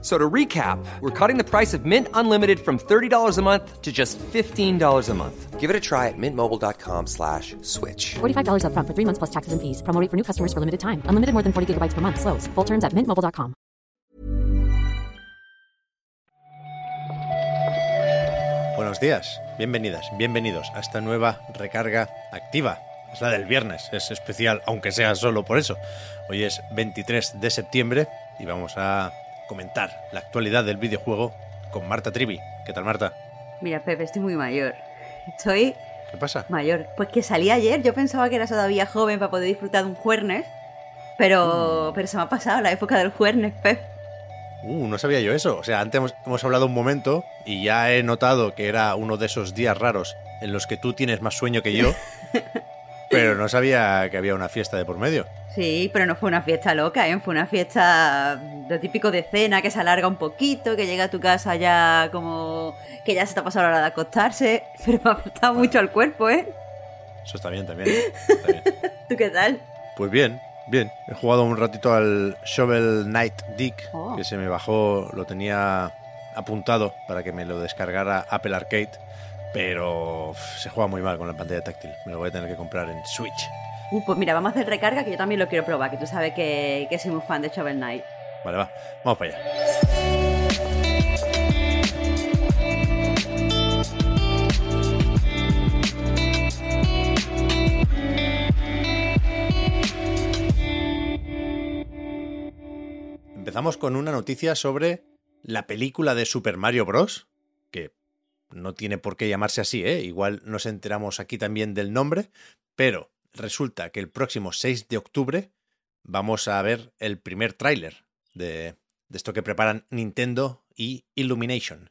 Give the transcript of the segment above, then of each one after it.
So to recap, we're cutting the price of Mint Unlimited from $30 a month to just $15 a month. Give it a try at mintmobile.com slash switch. $45 upfront for three months plus taxes and fees. Promo rate for new customers for limited time. Unlimited more than 40 gigabytes per month. Slows. Full terms at mintmobile.com. Buenos días, bienvenidas, bienvenidos a esta nueva recarga activa. Es la del viernes, es especial, aunque sea solo por eso. Hoy es 23 de septiembre y vamos a comentar la actualidad del videojuego con Marta Trivi. ¿Qué tal, Marta? Mira, Pepe, estoy muy mayor. Estoy ¿Qué pasa? mayor. Pues que salí ayer, yo pensaba que era todavía joven para poder disfrutar de un jueves, pero, pero se me ha pasado la época del jueves, Pep. Uh, no sabía yo eso. O sea, antes hemos, hemos hablado un momento y ya he notado que era uno de esos días raros en los que tú tienes más sueño que yo, pero no sabía que había una fiesta de por medio. Sí, pero no fue una fiesta loca, ¿eh? Fue una fiesta de típico de cena que se alarga un poquito, que llega a tu casa ya como que ya se te ha pasado la hora de acostarse, pero me ha afectado mucho al cuerpo, ¿eh? Eso está bien también. ¿eh? Está bien. ¿Tú qué tal? Pues bien, bien. He jugado un ratito al Shovel Knight Dick, Oh. que se me bajó, lo tenía apuntado para que me lo descargara Apple Arcade, pero uf, se juega muy mal con la pantalla táctil. Me lo voy a tener que comprar en Switch. Uh, pues mira, vamos a hacer recarga que yo también lo quiero probar, que tú sabes que, que soy muy fan de Shovel Knight. Vale, va, vamos para allá. Empezamos con una noticia sobre la película de Super Mario Bros. Que no tiene por qué llamarse así, ¿eh? Igual nos enteramos aquí también del nombre, pero resulta que el próximo 6 de octubre vamos a ver el primer tráiler de, de esto que preparan Nintendo y Illumination.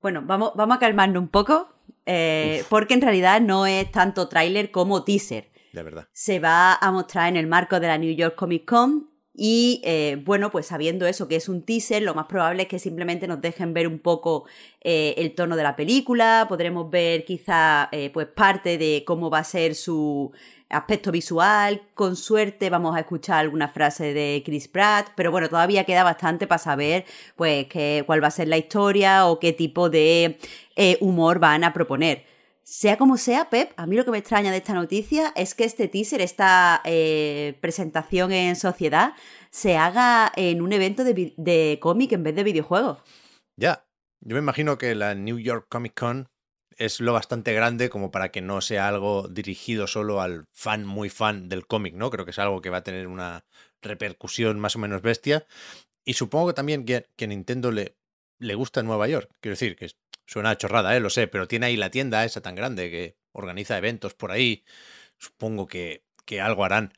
Bueno, vamos, vamos a calmarnos un poco, eh, porque en realidad no es tanto tráiler como teaser. De verdad. Se va a mostrar en el marco de la New York Comic Con y eh, bueno, pues sabiendo eso que es un teaser, lo más probable es que simplemente nos dejen ver un poco eh, el tono de la película, podremos ver quizá eh, pues parte de cómo va a ser su aspecto visual, con suerte vamos a escuchar alguna frase de Chris Pratt, pero bueno, todavía queda bastante para saber pues cuál va a ser la historia o qué tipo de humor van a proponer. Sea como sea, Pep, a mí lo que me extraña de esta noticia es que este teaser, esta eh, presentación en sociedad, se haga en un evento de, de cómic en vez de videojuegos. Ya, yo me imagino que la New York Comic Con es lo bastante grande como para que no sea algo dirigido solo al fan muy fan del cómic, ¿no? Creo que es algo que va a tener una repercusión más o menos bestia. Y supongo que también que, Nintendo le, le gusta Nueva York. Quiero decir, que suena a chorrada, ¿eh? Lo sé, pero tiene ahí la tienda esa tan grande que organiza eventos por ahí. Supongo que, que algo harán.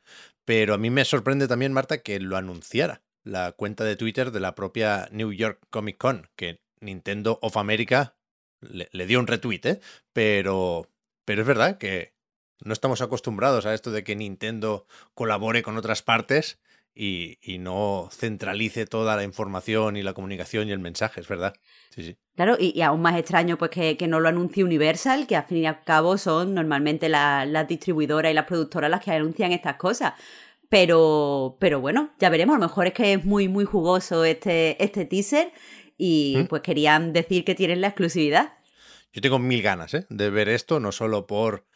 Pero a mí me sorprende también, Marta, que lo anunciara la cuenta de Twitter de la propia New York Comic Con, que Nintendo of America le, dio un retweet, ¿eh? Pero, pero es verdad que no estamos acostumbrados a esto de que Nintendo colabore con otras partes y, y no centralice toda la información y la comunicación y el mensaje, es verdad. Sí, sí. Claro, y, y aún más extraño pues que, que no lo anuncie Universal, que al fin y al cabo son normalmente la- las distribuidoras y las productoras las que anuncian estas cosas. Pero, pero bueno, ya veremos. A lo mejor es que es muy, muy jugoso este, este teaser y ¿Mm? pues querían decir que tienen la exclusividad. Yo tengo mil ganas ¿eh? de ver esto, no solo por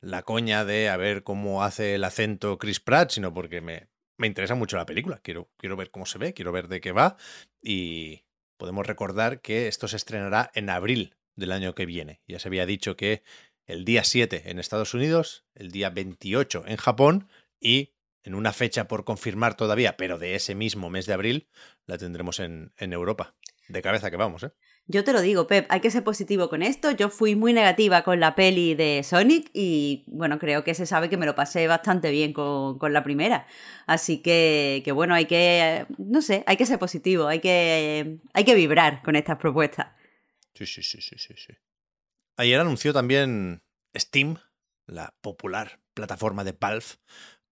la coña de a ver cómo hace el acento Chris Pratt, sino porque me, me interesa mucho la película. Quiero, quiero ver cómo se ve, quiero ver de qué va. Y podemos recordar que esto se estrenará en abril del año que viene. Ya se había dicho que el día 7 en Estados Unidos, el día 28 en Japón y en una fecha por confirmar todavía, pero de ese mismo mes de abril, la tendremos en, en Europa. De cabeza que vamos, ¿eh? Yo te lo digo, Pep, hay que ser positivo con esto. Yo fui muy negativa con la peli de Sonic y bueno, creo que se sabe que me lo pasé bastante bien con, con la primera. Así que, que bueno, hay que, no sé, hay que ser positivo, hay que, hay que vibrar con estas propuestas. Sí, sí, sí, sí, sí. Ayer anunció también Steam, la popular plataforma de Valve,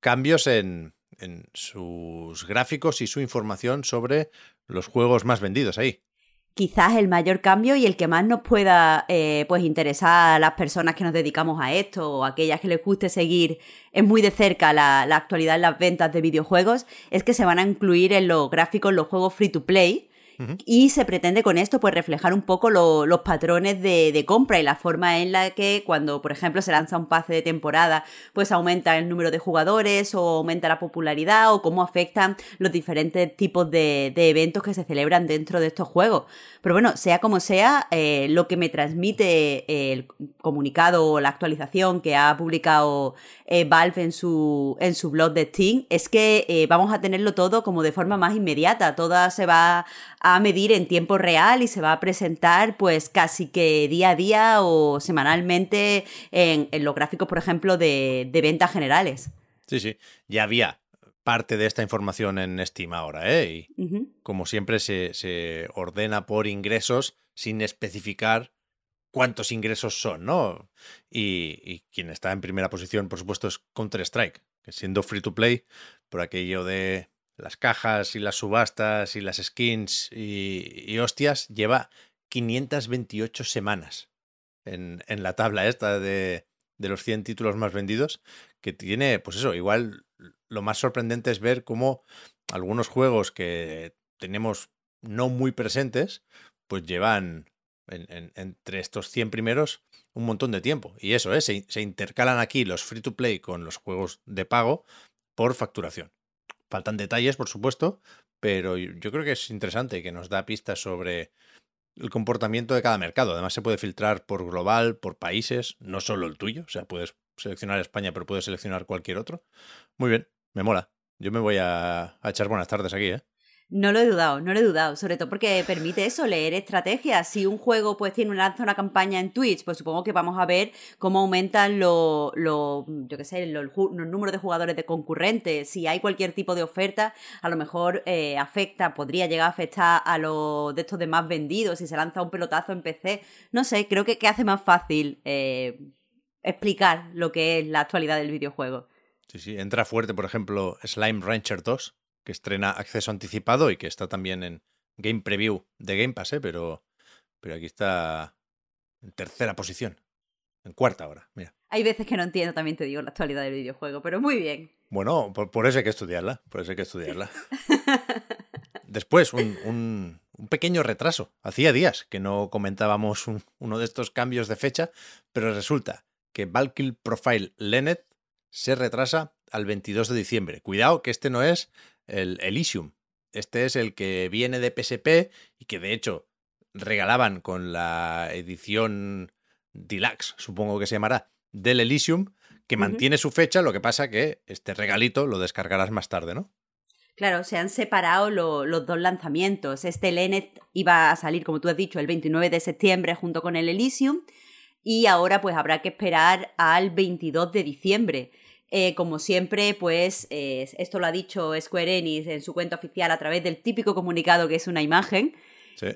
cambios en, en sus gráficos y su información sobre los juegos más vendidos ahí. Quizás el mayor cambio y el que más nos pueda eh, pues interesar a las personas que nos dedicamos a esto o aquellas que les guste seguir es muy de cerca la, la actualidad en las ventas de videojuegos es que se van a incluir en los gráficos los juegos free to play y se pretende con esto pues reflejar un poco los patrones de, compra y la forma en la que cuando, por ejemplo, se lanza un pase de temporada, pues aumenta el número de jugadores o aumenta la popularidad o cómo afectan los diferentes tipos de, eventos que se celebran dentro de estos juegos. Pero bueno, sea como sea, eh, lo que me transmite el comunicado o la actualización que ha publicado eh, Valve en su, en su blog de Steam es que eh, vamos a tenerlo todo como de forma más inmediata. Toda se va a medir en tiempo real y se va a presentar pues casi que día a día o semanalmente en, los gráficos, por ejemplo, de, ventas generales. Sí, sí, ya había parte de esta información en Steam ahora, ¿eh? Y como siempre se, ordena por ingresos sin especificar cuántos ingresos son, ¿no? Y, y, quien está en primera posición, por supuesto, es Counter-Strike, que siendo free to play, por aquello de las cajas y las subastas y las skins y, hostias, lleva 528 semanas en, en la tabla esta de, de, los 100 títulos más vendidos, que tiene, pues eso, igual lo más sorprendente es ver cómo algunos juegos que tenemos no muy presentes, pues llevan entre estos 100 primeros un montón de tiempo. Y eso, ¿eh? se, se intercalan aquí los free to play con los juegos de pago por facturación. Faltan detalles, por supuesto, pero yo creo que es interesante que nos da pistas sobre el comportamiento de cada mercado. Además, se puede filtrar por global, por países, no solo el tuyo. O sea, puedes seleccionar España, pero puedes seleccionar cualquier otro. Muy bien, me mola. Yo me voy a, a echar buenas tardes aquí, ¿eh? No lo he dudado, no lo he dudado, sobre todo porque permite eso, leer estrategias. Si un juego pues tiene lanza una campaña en Twitch, pues supongo que vamos a ver cómo aumentan los, yo qué sé, los, números de jugadores de concurrentes. Si hay cualquier tipo de oferta, a lo mejor eh, afecta, podría llegar a afectar a los de estos de más vendidos, si se lanza un pelotazo en PC. No sé, creo que, que hace más fácil eh, explicar lo que es la actualidad del videojuego. Sí, sí, entra fuerte, por ejemplo, Slime Rancher 2 que estrena acceso anticipado y que está también en Game Preview de Game Pass, ¿eh? pero, pero aquí está en tercera posición, en cuarta ahora, mira. Hay veces que no entiendo, también te digo, la actualidad del videojuego, pero muy bien. Bueno, por, eso hay que estudiarla, por eso hay que estudiarla. Después, un, un, pequeño retraso. Hacía días que no comentábamos uno de estos cambios de fecha, pero resulta que Valkyrie Profile Lenet se retrasa al 22 de diciembre. Cuidado que este no es el Elysium. Este es el que viene de PSP y que de hecho regalaban con la edición Deluxe, supongo que se llamará, del Elysium, que mantiene su fecha, lo que pasa que este regalito lo descargarás más tarde, ¿no? Claro, se han separado los dos lanzamientos. Este Lenet iba a salir, como tú has dicho, el 29 de septiembre junto con el Elysium y ahora pues habrá que esperar al 22 de diciembre. Eh, como siempre, pues eh, esto lo ha dicho Square Enix en su cuenta oficial a través del típico comunicado que es una imagen.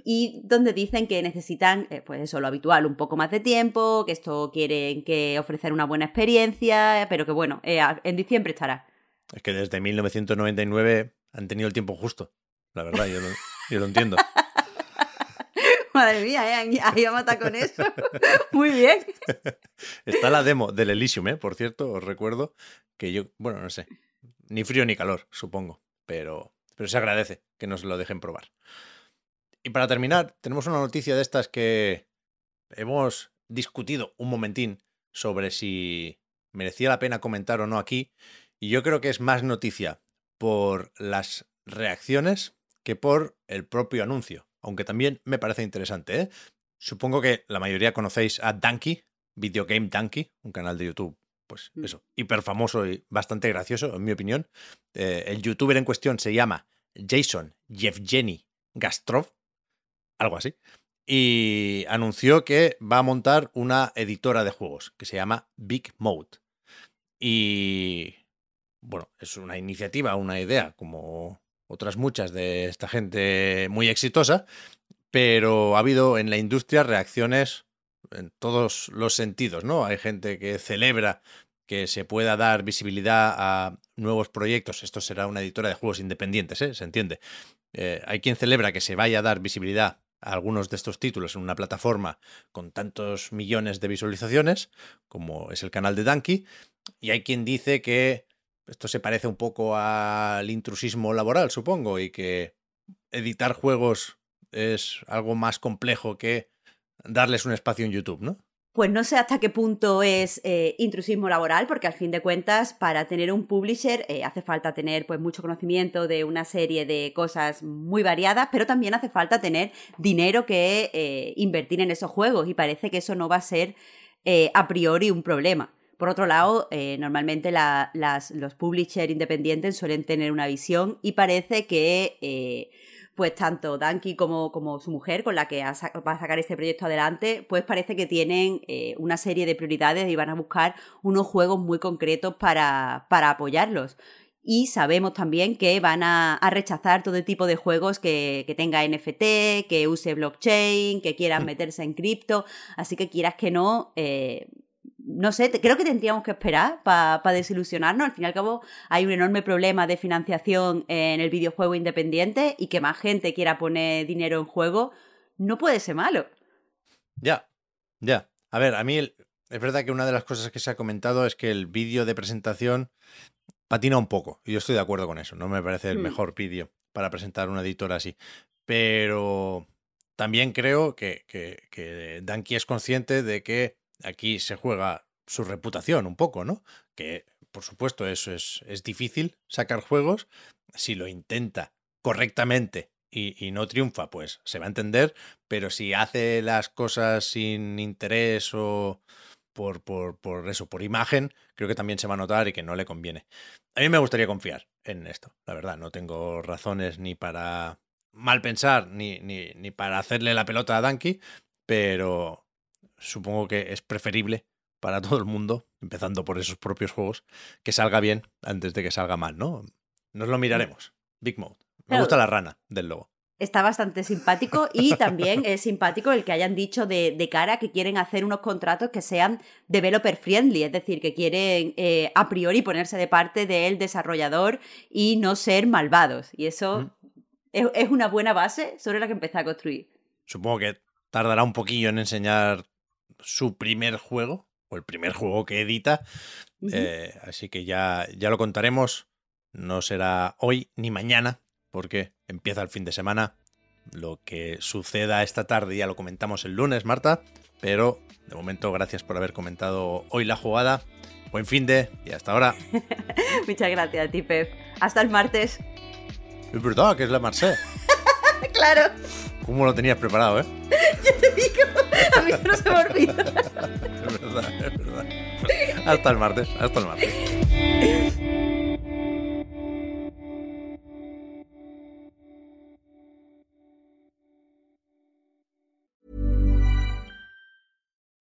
Y donde dicen que necesitan, eh, pues eso, lo habitual, un poco más de tiempo, que esto quieren que ofrecer una buena experiencia, pero que bueno, en diciembre estará. Es que desde 1999 han tenido el tiempo justo, la verdad, yo yo lo entiendo. Madre mía, ¿eh? ahí a matar con eso. Muy bien. Está la demo del Elysium, ¿eh? Por cierto, os recuerdo que yo, bueno, no sé, ni frío ni calor, supongo, pero, pero se agradece que nos lo dejen probar. Y para terminar, tenemos una noticia de estas que hemos discutido un momentín sobre si merecía la pena comentar o no aquí, y yo creo que es más noticia por las reacciones que por el propio anuncio aunque también me parece interesante. ¿eh? Supongo que la mayoría conocéis a Donkey, Video Game Donkey, un canal de YouTube, pues mm. eso, hiper famoso y bastante gracioso, en mi opinión. Eh, el youtuber en cuestión se llama Jason Yevgeny Gastrov, algo así, y anunció que va a montar una editora de juegos que se llama Big Mode. Y bueno, es una iniciativa, una idea, como otras muchas de esta gente muy exitosa, pero ha habido en la industria reacciones en todos los sentidos, ¿no? Hay gente que celebra que se pueda dar visibilidad a nuevos proyectos. Esto será una editora de juegos independientes, ¿eh? se entiende. Eh, hay quien celebra que se vaya a dar visibilidad a algunos de estos títulos en una plataforma con tantos millones de visualizaciones, como es el canal de Danky, y hay quien dice que esto se parece un poco al intrusismo laboral, supongo, y que editar juegos es algo más complejo que darles un espacio en YouTube, ¿no? Pues no sé hasta qué punto es eh, intrusismo laboral, porque al fin de cuentas, para tener un publisher eh, hace falta tener pues mucho conocimiento de una serie de cosas muy variadas, pero también hace falta tener dinero que eh, invertir en esos juegos y parece que eso no va a ser a priori un problema. Por otro lado, normalmente los publishers independientes suelen tener una visión y parece que pues tanto Danky como, como su mujer, con la que va a sacar este proyecto adelante, pues parece que tienen eh, una serie de prioridades y van a buscar unos juegos muy concretos para, para apoyarlos. Y sabemos también que van a, rechazar todo tipo de juegos que, que, tenga NFT, que use blockchain, que quieran mm. meterse en cripto. Así que quieras que no, eh, no sé, creo que tendríamos que esperar para desilusionarnos. Al fin y al cabo, hay un enorme problema de financiación en el videojuego independiente y que más gente quiera poner dinero en juego no puede ser malo. Ya, ya. A ver, a mí es verdad que una de las cosas que se ha comentado es que el vídeo de presentación patina un poco. Y yo estoy de acuerdo con eso. No me parece el hmm. mejor vídeo para presentar una editora así. Pero también creo que, que, que Danky es consciente de que aquí se juega su reputación un poco, ¿no? Que, por supuesto, eso es, es difícil sacar juegos. Si lo intenta correctamente y, no triunfa, pues se va a entender, pero si hace las cosas sin interés o por, por, por, eso, por imagen, creo que también se va a notar y que no le conviene. A mí me gustaría confiar en esto, la verdad, no tengo razones ni para mal pensar ni, ni, ni para hacerle la pelota a Danky, pero supongo que es preferible para todo el mundo, empezando por esos propios juegos, que salga bien antes de que salga mal, ¿no? Nos lo miraremos. Big Mode. Me gusta la rana del logo. Está bastante simpático y también es simpático el que hayan dicho de, cara que quieren hacer unos contratos que sean developer friendly, es decir, que quieren eh, a priori ponerse de parte del desarrollador y no ser malvados. Y eso es, es, una buena base sobre la que empezar a construir. Supongo que tardará un poquillo en enseñar su primer juego, o el primer juego que edita. Eh, así que ya, ya lo contaremos. No será hoy ni mañana, porque empieza el fin de semana. Lo que suceda esta tarde ya lo comentamos el lunes, Marta. Pero de momento, gracias por haber comentado hoy la jugada. Buen fin de y hasta ahora. Muchas gracias a ti, Pep. Hasta el martes. Es verdad que es la Marseille. claro. ¿Cómo lo tenías preparado, eh? Yo te digo, a mí no se me olvida. es verdad, es verdad. Hasta el martes, hasta el martes.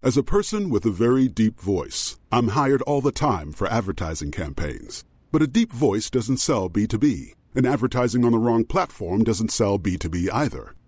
As a person with a very deep voice, I'm hired all the time for advertising campaigns. But a deep voice doesn't sell B2B, and advertising on the wrong platform doesn't sell B2B either.